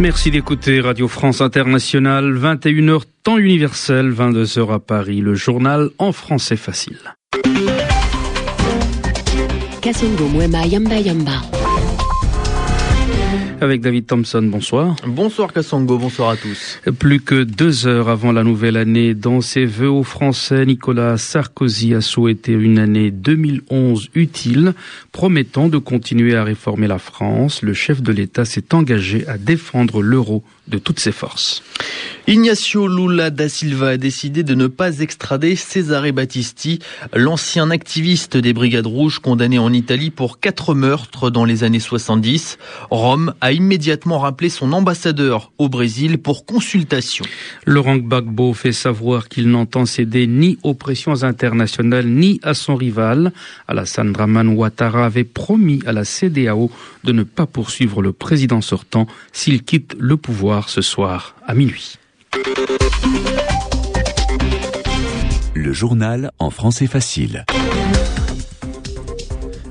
Merci d'écouter Radio France Internationale, 21h temps universel, 22h à Paris, le journal en français facile. Avec David Thompson, bonsoir. Bonsoir Kassango, bonsoir à tous. Plus que deux heures avant la nouvelle année, dans ses vœux aux Français, Nicolas Sarkozy a souhaité une année 2011 utile, promettant de continuer à réformer la France. Le chef de l'État s'est engagé à défendre l'euro de toutes ses forces. Ignacio Lula da Silva a décidé de ne pas extrader Cesare Battisti, l'ancien activiste des Brigades Rouges condamné en Italie pour quatre meurtres dans les années 70. Rome a immédiatement rappelé son ambassadeur au Brésil pour consultation. Laurent Gbagbo fait savoir qu'il n'entend céder ni aux pressions internationales ni à son rival. Alassane Draman Ouattara avait promis à la CDAO de ne pas poursuivre le président sortant s'il quitte le pouvoir ce soir à minuit. Le journal en français facile.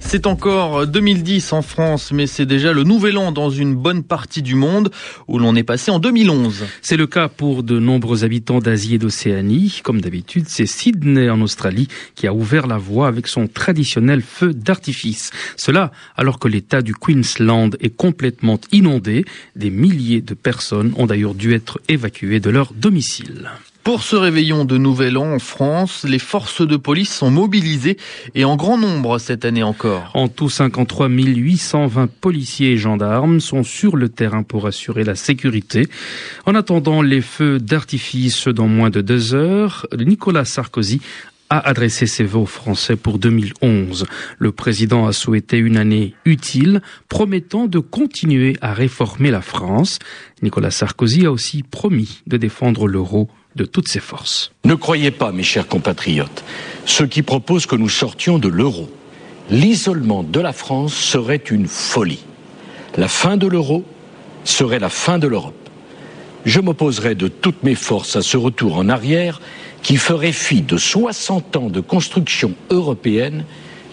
C'est encore 2010 en France, mais c'est déjà le nouvel an dans une bonne partie du monde où l'on est passé en 2011. C'est le cas pour de nombreux habitants d'Asie et d'Océanie. Comme d'habitude, c'est Sydney en Australie qui a ouvert la voie avec son traditionnel feu d'artifice. Cela alors que l'état du Queensland est complètement inondé. Des milliers de personnes ont d'ailleurs dû être évacuées de leur domicile. Pour ce réveillon de Nouvel An en France, les forces de police sont mobilisées et en grand nombre cette année encore. En tout, 53 820 policiers et gendarmes sont sur le terrain pour assurer la sécurité. En attendant les feux d'artifice dans moins de deux heures, Nicolas Sarkozy a adressé ses vœux aux Français pour 2011. Le président a souhaité une année utile, promettant de continuer à réformer la France. Nicolas Sarkozy a aussi promis de défendre l'euro de toutes ses forces. Ne croyez pas, mes chers compatriotes, ceux qui proposent que nous sortions de l'euro. L'isolement de la France serait une folie. La fin de l'euro serait la fin de l'Europe. Je m'opposerai de toutes mes forces à ce retour en arrière qui ferait fi de 60 ans de construction européenne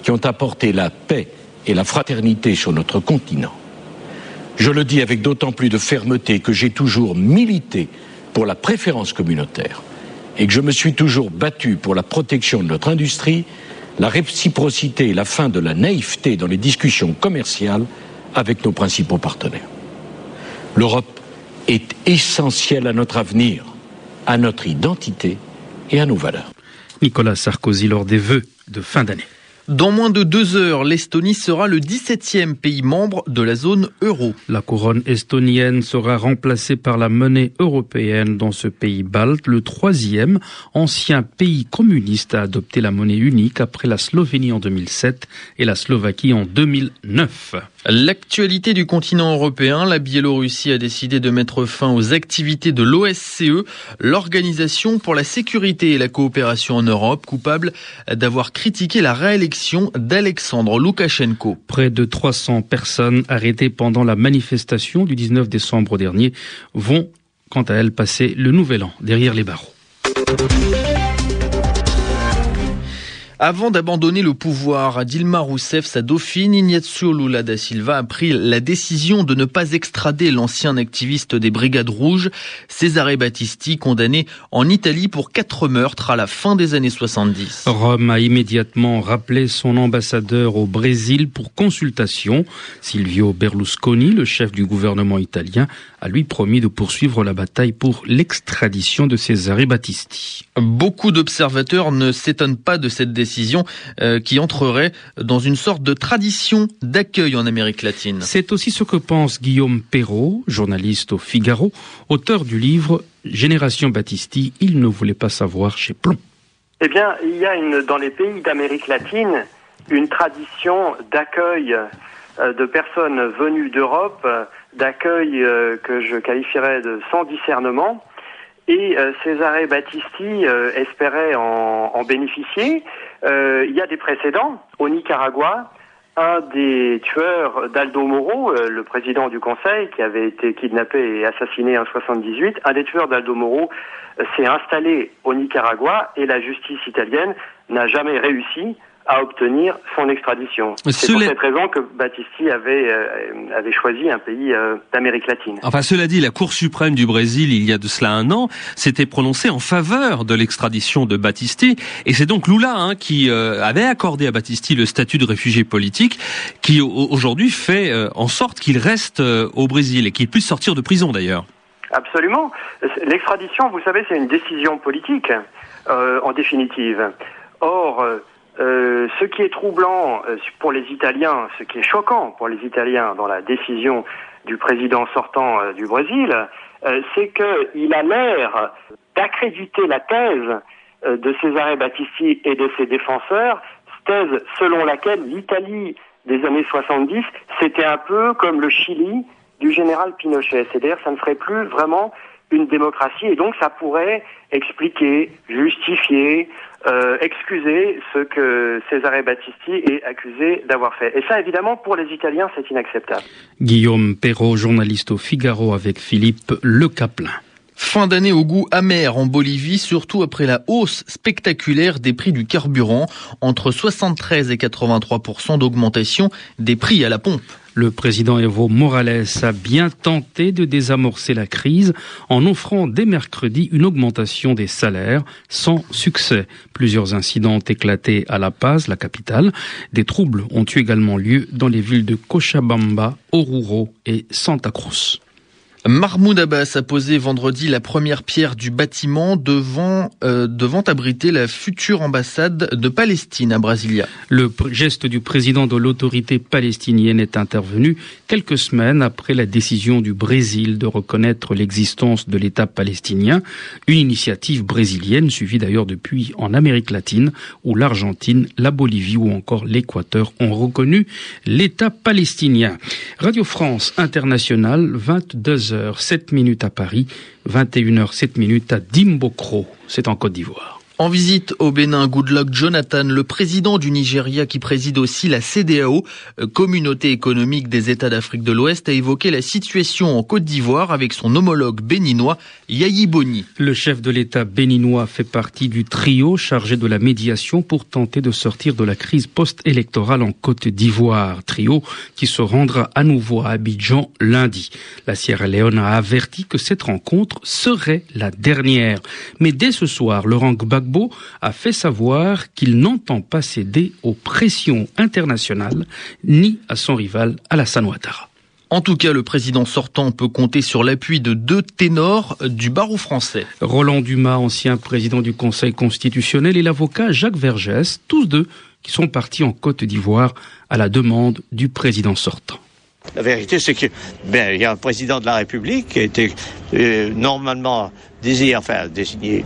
qui ont apporté la paix et la fraternité sur notre continent. Je le dis avec d'autant plus de fermeté que j'ai toujours milité pour la préférence communautaire et que je me suis toujours battu pour la protection de notre industrie, la réciprocité et la fin de la naïveté dans les discussions commerciales avec nos principaux partenaires. L'Europe est essentielle à notre avenir, à notre identité et à nos valeurs. Nicolas Sarkozy lors des vœux de fin d'année. Dans moins de deux heures, l'Estonie sera le 17e pays membre de la zone euro. La couronne estonienne sera remplacée par la monnaie européenne dans ce pays balte, le troisième ancien pays communiste à adopter la monnaie unique après la Slovénie en 2007 et la Slovaquie en 2009. L'actualité du continent européen, la Biélorussie a décidé de mettre fin aux activités de l'OSCE, l'Organisation pour la sécurité et la coopération en Europe, coupable d'avoir critiqué la réélection d'Alexandre Loukachenko. Près de 300 personnes arrêtées pendant la manifestation du 19 décembre dernier vont, quant à elles, passer le nouvel an derrière les barreaux. Avant d'abandonner le pouvoir à Dilma Rousseff, sa dauphine Ignacio Lula da Silva a pris la décision de ne pas extrader l'ancien activiste des Brigades Rouges, Cesare Battisti, condamné en Italie pour quatre meurtres à la fin des années 70. Rome a immédiatement rappelé son ambassadeur au Brésil pour consultation. Silvio Berlusconi, le chef du gouvernement italien, a lui promis de poursuivre la bataille pour l'extradition de Cesare Battisti. Beaucoup d'observateurs ne s'étonnent pas de cette décision euh, qui entrerait dans une sorte de tradition d'accueil en Amérique latine. C'est aussi ce que pense Guillaume Perrault, journaliste au Figaro, auteur du livre Génération Battisti, il ne voulait pas savoir chez Plomb. Eh bien, il y a une, dans les pays d'Amérique latine une tradition d'accueil euh, de personnes venues d'Europe, d'accueil euh, que je qualifierais de sans discernement. Et Cesare Battisti espérait en, bénéficier. Euh, il y a des précédents. Au Nicaragua, un des tueurs d'Aldo Moro, euh, le président du Conseil, qui avait été kidnappé et assassiné en 78, un des tueurs d'Aldo Moro euh, s'est installé au Nicaragua et la justice italienne n'a jamais réussi à obtenir son extradition. C'est pour cette raison que Battisti avait, euh, avait choisi un pays euh, d'Amérique latine. Enfin, cela dit, la Cour suprême du Brésil, il y a de cela un an, s'était prononcée en faveur de l'extradition de Battisti, et c'est donc Lula hein, qui euh, avait accordé à Battisti le statut de réfugié politique, qui aujourd'hui fait en sorte qu'il reste au Brésil et qu'il puisse sortir de prison d'ailleurs. Absolument. L'extradition, vous savez, c'est une décision politique, en définitive. Or, euh, ce qui est troublant euh, pour les Italiens, ce qui est choquant pour les Italiens dans la décision du président sortant euh, du Brésil, c'est qu'il a l'air d'accréditer la thèse de Cesare Battisti et de ses défenseurs, thèse selon laquelle l'Italie des années 70, c'était un peu comme le Chili du général Pinochet. C'est-à-dire ça ne ferait plus vraiment une démocratie et donc ça pourrait expliquer, justifier, euh, excuser ce que Cesare Battisti est accusé d'avoir fait. Et ça, évidemment, pour les Italiens, c'est inacceptable. Guillaume Perrault, journaliste au Figaro avec Philippe Le Caplin. Fin d'année au goût amer en Bolivie, surtout après la hausse spectaculaire des prix du carburant, entre 73 et 83% d'augmentation des prix à la pompe. Le président Evo Morales a bien tenté de désamorcer la crise en offrant dès mercredi une augmentation des salaires sans succès. Plusieurs incidents ont éclaté à La Paz, la capitale. Des troubles ont eu également lieu dans les villes de Cochabamba, Oruro et Santa Cruz. Mahmoud Abbas a posé vendredi la première pierre du bâtiment devant, euh, devant abriter la future ambassade de Palestine à Brasilia. Le geste du président de l'autorité palestinienne est intervenu quelques semaines après la décision du Brésil de reconnaître l'existence de l'État palestinien, une initiative brésilienne suivie d'ailleurs depuis en Amérique latine où l'Argentine, la Bolivie ou encore l'Équateur ont reconnu l'État palestinien. Radio France Internationale, 22 h 7 minutes à Paris, 21h 7 minutes à Dimbokro, c'est en Côte d'Ivoire. En visite au Bénin, Goodluck Jonathan, le président du Nigeria qui préside aussi la CDAO, euh, Communauté économique des États d'Afrique de l'Ouest, a évoqué la situation en Côte d'Ivoire avec son homologue béninois, Yayi Boni. Le chef de l'État béninois fait partie du trio chargé de la médiation pour tenter de sortir de la crise post-électorale en Côte d'Ivoire. Trio qui se rendra à nouveau à Abidjan lundi. La Sierra Leone a averti que cette rencontre serait la dernière. Mais dès ce soir, Laurent Gbagbo a fait savoir qu'il n'entend pas céder aux pressions internationales ni à son rival Alassane Ouattara. En tout cas, le président sortant peut compter sur l'appui de deux ténors du barreau français. Roland Dumas, ancien président du Conseil constitutionnel, et l'avocat Jacques Vergès, tous deux qui sont partis en Côte d'Ivoire à la demande du président sortant. La vérité, c'est que ben, il y a un président de la République qui a été euh, normalement désigné, enfin désigné,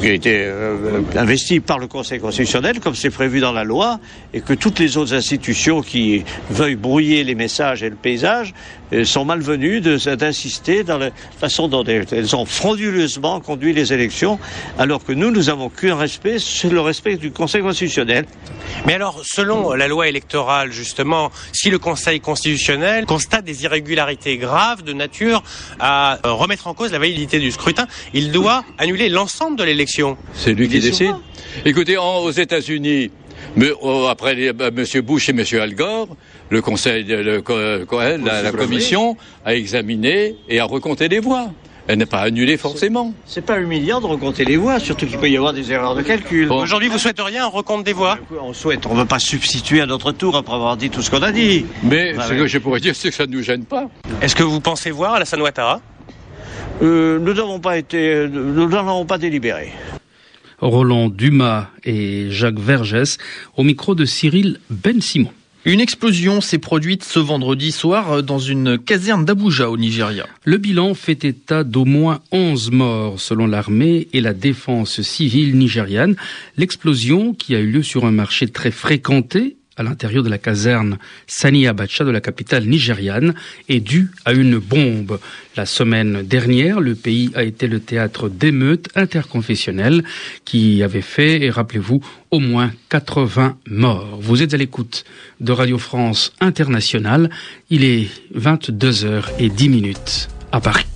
qui a été euh, investi par le Conseil constitutionnel, comme c'est prévu dans la loi, et que toutes les autres institutions qui veuillent brouiller les messages et le paysage euh, sont malvenues d'insister dans la façon dont elles ont frauduleusement conduit les élections, alors que nous, nous avons qu'un respect, c'est le respect du Conseil constitutionnel. Mais alors, selon la loi électorale, justement, si le Conseil constitutionnel constate des irrégularités graves de nature à remettre en cause la validité du scrutin, il doit annuler l'ensemble de l'élection. C'est lui qui décide. Écoutez, aux États-Unis, oh, après M. Bush et M. Al Gore, le Conseil, de, la, la commission a examiné et a recompté les voix. Elle n'est pas annulée forcément. C'est pas humiliant de recompter les voix, surtout qu'il peut y avoir des erreurs de calcul. Aujourd'hui, vous souhaiteriez un recompte des voix On souhaite, on ne veut pas substituer à notre tour après avoir dit tout ce qu'on a dit. Mais ce que je pourrais dire, c'est que ça ne nous gêne pas. Est-ce que vous pensez voir Alassane Ouattara? Euh, nous n'avons pas été, nous n'avons pas délibéré. Roland Dumas et Jacques Vergès au micro de Cyril Ben Simon. Une explosion s'est produite ce vendredi soir dans une caserne d'Abuja au Nigeria. Le bilan fait état d'au moins 11 morts selon l'armée et la défense civile nigériane. L'explosion, qui a eu lieu sur un marché très fréquenté à l'intérieur de la caserne Sani Abacha de la capitale nigériane est due à une bombe. La semaine dernière, le pays a été le théâtre d'émeutes interconfessionnelles qui avaient fait, et rappelez-vous, au moins 80 morts. Vous êtes à l'écoute de Radio France Internationale. Il est 22h10 minutes à Paris.